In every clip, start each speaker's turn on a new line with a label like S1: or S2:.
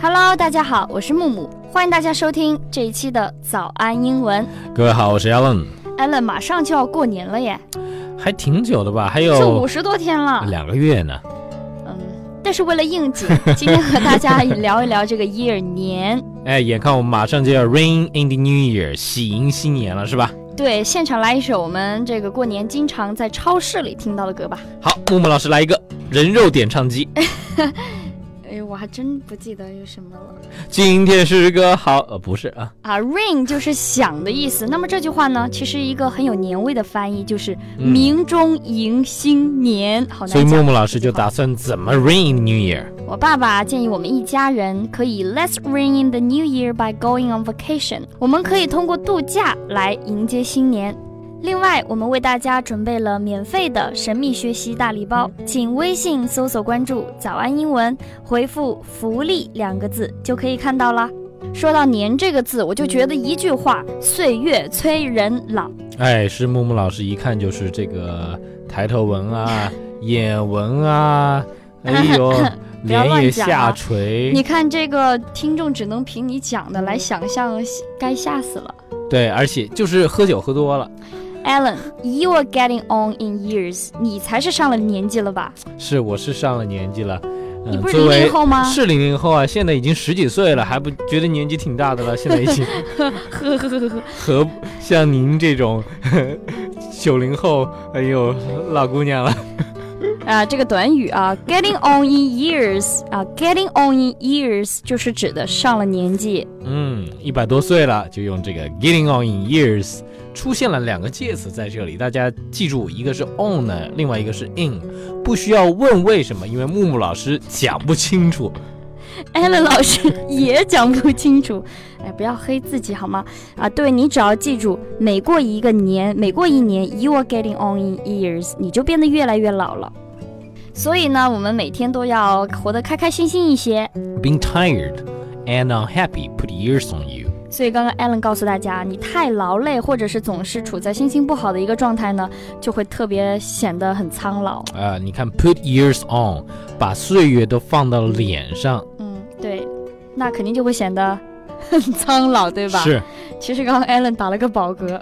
S1: Hello，大家好，我是木木，欢迎大家收听这一期的早安英文。
S2: 各位好，我是 Alan。
S1: Alan，马上就要过年了耶，
S2: 还挺久的吧？还
S1: 是
S2: 有
S1: 五十多天了。
S2: 两个月呢。
S1: 嗯，但是为了应景，今天和大家聊一聊这个 year 年。
S2: 哎，眼看我们马上就要 Ring in the New Year，喜迎新年了，是吧？
S1: 对，现场来一首我们这个过年经常在超市里听到的歌吧。
S2: 好，木木老师来一个人肉点唱机。
S1: 哎，我还真不记得有什么了。
S2: 今天是个好，呃，不是啊，
S1: 啊，ring 就是响的意思。那么这句话呢，其实一个很有年味的翻译就是
S2: 嗯
S1: 明中迎新年，好难讲。
S2: 所以木木老师就打算怎么 Ring New Year？
S1: 我爸爸建议我们一家人可以 Let's ring in the new year by going on vacation。我们可以通过度假来迎接新年。另外，我们为大家准备了免费的神秘学习大礼包，请微信搜索关注“早安英文”，回复“福利”两个字就可以看到啦。说到“年”这个字，我就觉得一句话：岁月催人老。
S2: 哎，是木木老师一看就是这个抬头纹啊、眼纹啊，哎呦，脸也下垂。
S1: 你看这个听众只能凭你讲的来想象，该吓死了。
S2: 对，而且就是喝酒喝多了。
S1: Alan, you are getting on in years，你才是上了年纪了吧？
S2: 是，我是上了年纪了。嗯
S1: 你不是零零后吗？
S2: 是零零后啊，现在已经十几岁了，还不觉得年纪挺大的了？现在已经
S1: 呵呵呵呵，
S2: 和像您这种九零后，哎呦，老姑娘了。
S1: 啊，这个短语啊，getting on in years 啊，getting on in years 就是指的上了年纪。
S2: 嗯，一百多岁了，就用这个 getting on in years。出现了两个介词在这里，大家记住，一个是 on 呢，另外一个是 in，不需要问为什么，因为木木老师讲不清楚。
S1: Allen 老师也讲不清楚，哎，不要黑自己好吗？啊，对你只要记住，每过一个年，每过一年，you are getting on in years，你就变得越来越老了。所以呢，我们每天都要活得开开心心一些。
S2: Being tired and unhappy put years on you。
S1: 所以刚刚 Alan 告诉大家，你太劳累，或者是总是处在心情不好的一个状态呢，就会特别显得很苍老。
S2: 啊、你看 put years on，把岁月都放到脸上，
S1: 嗯，对，那肯定就会显得很苍老，对吧？。
S2: 是，
S1: 其实刚刚 Alan 打了个饱嗝，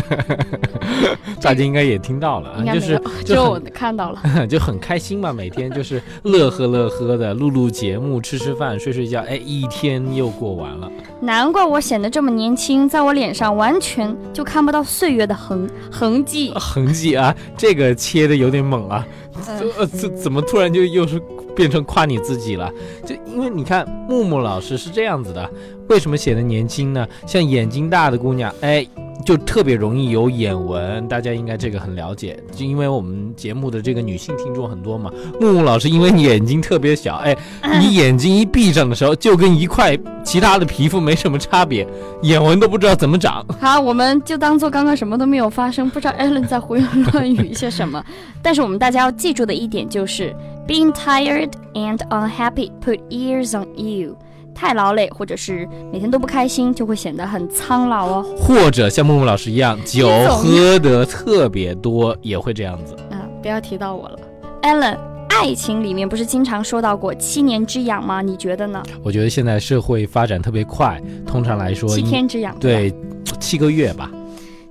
S2: 大家应该也听到了啊，就是 就
S1: 看到了。
S2: 就很开心嘛，每天就是乐呵乐呵的，录录节目，吃吃饭，睡睡觉，哎，一天又过完了。
S1: 难怪我显得这么年轻，在我脸上完全就看不到岁月的痕痕迹。
S2: 痕迹啊，这个切的有点猛啊，
S1: 嗯
S2: 呃，怎怎么突然就又是变成夸你自己了？就因为你看木木老师是这样子的，为什么显得年轻呢？像眼睛大的姑娘，哎。就特别容易有眼纹，大家应该这个很了解，就因为我们节目的这个女性听众很多嘛。木木老师因为眼睛特别小，哎，你眼睛一闭上的时候，就跟一块其他的皮肤没什么差别，眼纹都不知道怎么长。
S1: 好，我们就当做刚刚什么都没有发生，不知道 Alan 在胡言乱语一些什么。但是我们大家要记住的一点就是，being tired and unhappy put years on you。太劳累或者是每天都不开心，就会显得很苍老哦。
S2: 或者像木木老师一样，酒喝得特别多，也会这样子。
S1: 嗯，不要提到我了，Allen。爱情里面不是经常说到过七年之痒吗？你觉得呢？
S2: 我觉得现在社会发展特别快，通常来说，
S1: 七天之痒，
S2: 对七个月吧。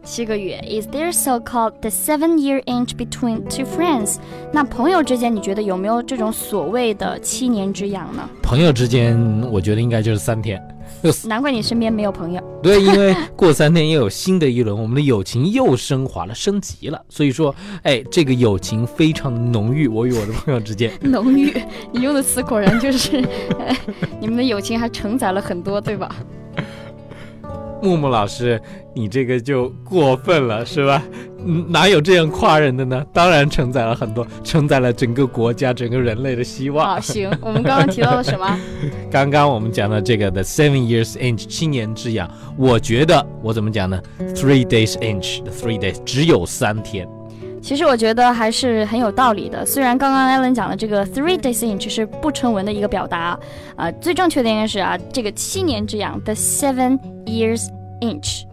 S1: 七个月，Is there so-called the seven-year inch between two friends？那朋友之间，你觉得有没有这种所谓的七年之痒呢？
S2: 朋友之间，我觉得应该就是三天。
S1: 难怪你身边没有朋友。
S2: 对，因为过三天又有新的一轮，我们的友情又升华了、升级了。所以说，哎，这个友情非常浓郁。我与我的朋友之间，
S1: 浓郁，你用的词果然就是，哎你们的友情还承载了很多，对吧？
S2: 木木老师，你这个就过分了，是吧？嗯哪有这样夸人的呢？当然承载了很多，承载了整个国家、整个人类的希望。
S1: 好，行，我们刚刚提到了什么？
S2: 刚刚我们讲到这个 the seven years inch 七年之痒，我觉得我怎么讲呢？Three days inch 的 three days 只有三天。
S1: 其实我觉得还是很有道理的。虽然刚刚 Alan 讲的这个 three days inch 是不成文的一个表达，啊、最正确的应该是啊，这个七年之痒 the seven years inch，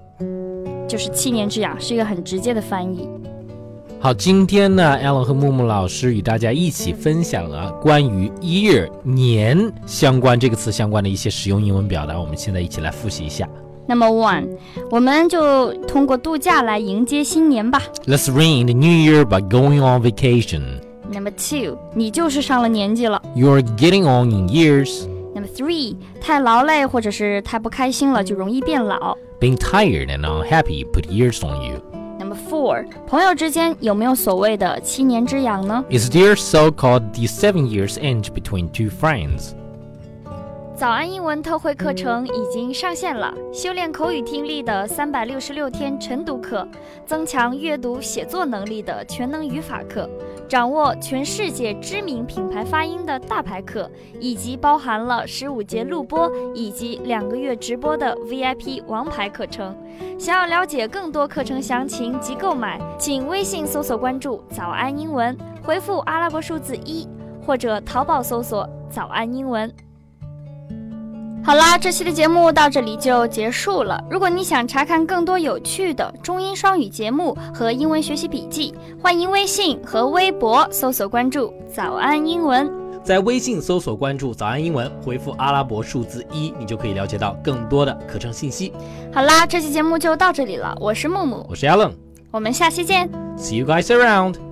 S1: 就是七年之痒，是一个很直接的翻译。
S2: 好，今天呢，Alan 和木木老师与大家一起分享了关于 year 年相关这个词相关的一些实用英文表达。我们现在一起来复习一下。
S1: Number one，我们就通过度假来迎接新年吧。
S2: Let's ring in the new year by going on vacation.
S1: Number two，你就是上了年纪了。
S2: You're getting on in years.
S1: Number three，太劳累或者是太不开心了，就容易变老。
S2: Being tired and unhappy put years on you.
S1: Number four，朋友之间有没有所谓的七年之痒呢？
S2: Is there so-called the seven years inch between two friends?
S1: 早安英文特惠课程已经上线了，修炼口语听力的三百六十六天晨读课，增强阅读写作能力的全能语法课，掌握全世界知名品牌发音的大牌课，以及包含了十五节录播以及两个月直播的 VIP 王牌课程。想要了解更多课程详情及购买，请微信搜索关注“早安英文”，回复阿拉伯数字一，或者淘宝搜索“早安英文”。好啦，这期的节目到这里就结束了。如果你想查看更多有趣的中英双语节目和英文学习笔记，欢迎微信和微博搜索关注“早安英文
S3: 在微信搜索关注“早安英文”，回复阿拉伯数字一，你就可以了解到更多的课程信息。”。
S1: 好啦，这期节目就到这里了，我是木木，
S2: 我是 Allen，
S1: 我们下期见。
S2: See you guys around.